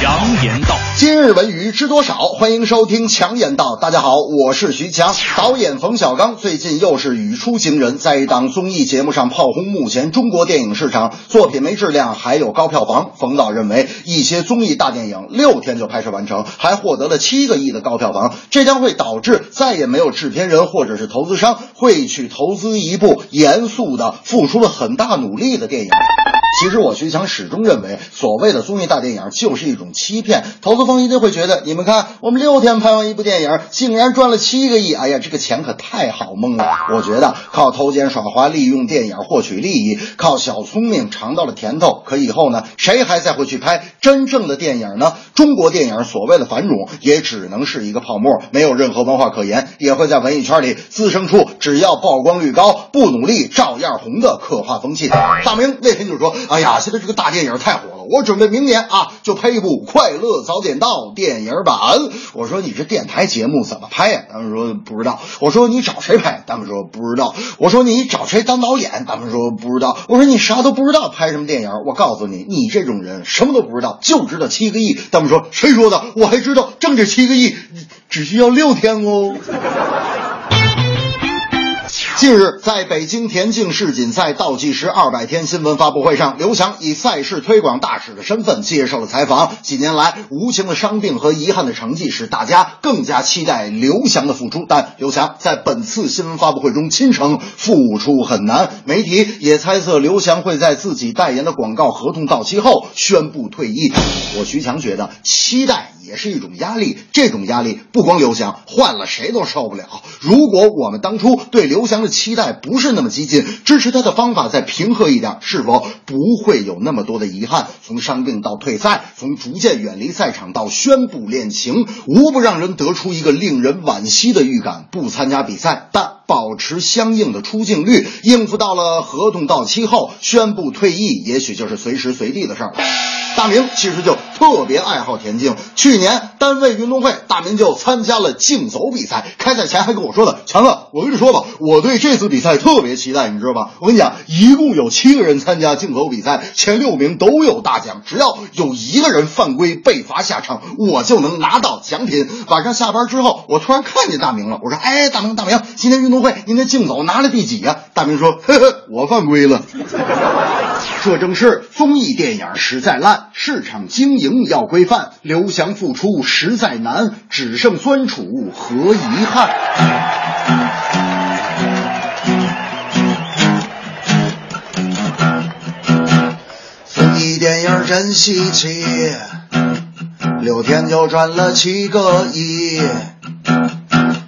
强言道。今日文娱知多少？欢迎收听强言道。大家好，我是徐强。导演冯小刚最近又是语出惊人，在一档综艺节目上炮轰目前中国电影市场作品没质量，还有高票房。冯导认为，一些综艺大电影六天就拍摄完成，还获得了七个亿的高票房，这将会导致再也没有制片人或者是投资商会去投资一部严肃的、付出了很大努力的电影。其实我徐强始终认为，所谓的综艺大电影就是一种欺骗。投资方一定会觉得，你们看，我们六天拍完一部电影，竟然赚了七个亿，哎呀，这个钱可太好蒙了。我觉得靠偷奸耍滑，利用电影获取利益，靠小聪明尝到了甜头，可以后呢，谁还再会去拍真正的电影呢？中国电影所谓的繁荣，也只能是一个泡沫，没有任何文化可言，也会在文艺圈里滋生出只要曝光率高，不努力照样红的可怕风气。大明那天就说。哎呀，现在这个大电影太火了，我准备明年啊就拍一部《快乐早点到》电影版。我说你这电台节目怎么拍呀？他们说不知道。我说你找谁拍？他们说不知道。我说你找谁当导演？他们说不知道。我说你啥都不知道，拍什么电影？我告诉你，你这种人什么都不知道，就知道七个亿。他们说谁说的？我还知道挣这七个亿只需要六天哦。近日，在北京田径世锦赛倒计时二百天新闻发布会上，刘翔以赛事推广大使的身份接受了采访。几年来，无情的伤病和遗憾的成绩使大家更加期待刘翔的复出。但刘翔在本次新闻发布会中亲称复出很难，媒体也猜测刘翔会在自己代言的广告合同到期后宣布退役。我徐强觉得，期待也是一种压力，这种压力不光刘翔，换了谁都受不了。如果我们当初对刘翔期待不是那么激进，支持他的方法再平和一点，是否不会有那么多的遗憾？从伤病到退赛，从逐渐远离赛场到宣布恋情，无不让人得出一个令人惋惜的预感。不参加比赛，但保持相应的出镜率，应付到了合同到期后宣布退役，也许就是随时随地的事儿。大明其实就特别爱好田径，去年单位运动会，大明就参加了竞走比赛。开赛前还跟我说的：“强子，我跟你说吧，我对这次比赛特别期待，你知道吧？我跟你讲，一共有七个人参加竞走比赛，前六名都有大奖，只要有一个人犯规被罚下场，我就能拿到奖品。”晚上下班之后，我突然看见大明了，我说：“哎，大明，大明，今天运动会您的竞走拿了第几呀、大明说：“呵呵，我犯规了。”这正是综艺电影实在烂，市场经营要规范。刘翔复出实在难，只剩酸楚和遗憾。综艺电影真稀奇，六天就赚了七个亿。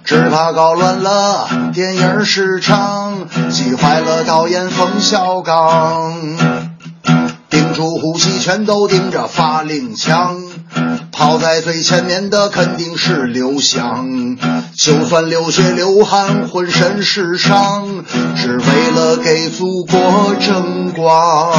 只怕搞乱了电影市场，急坏了导演冯小刚。呼吸，全都盯着发令枪。跑在最前面的肯定是刘翔，就算流血流汗，浑身是伤，只为了给祖国争光。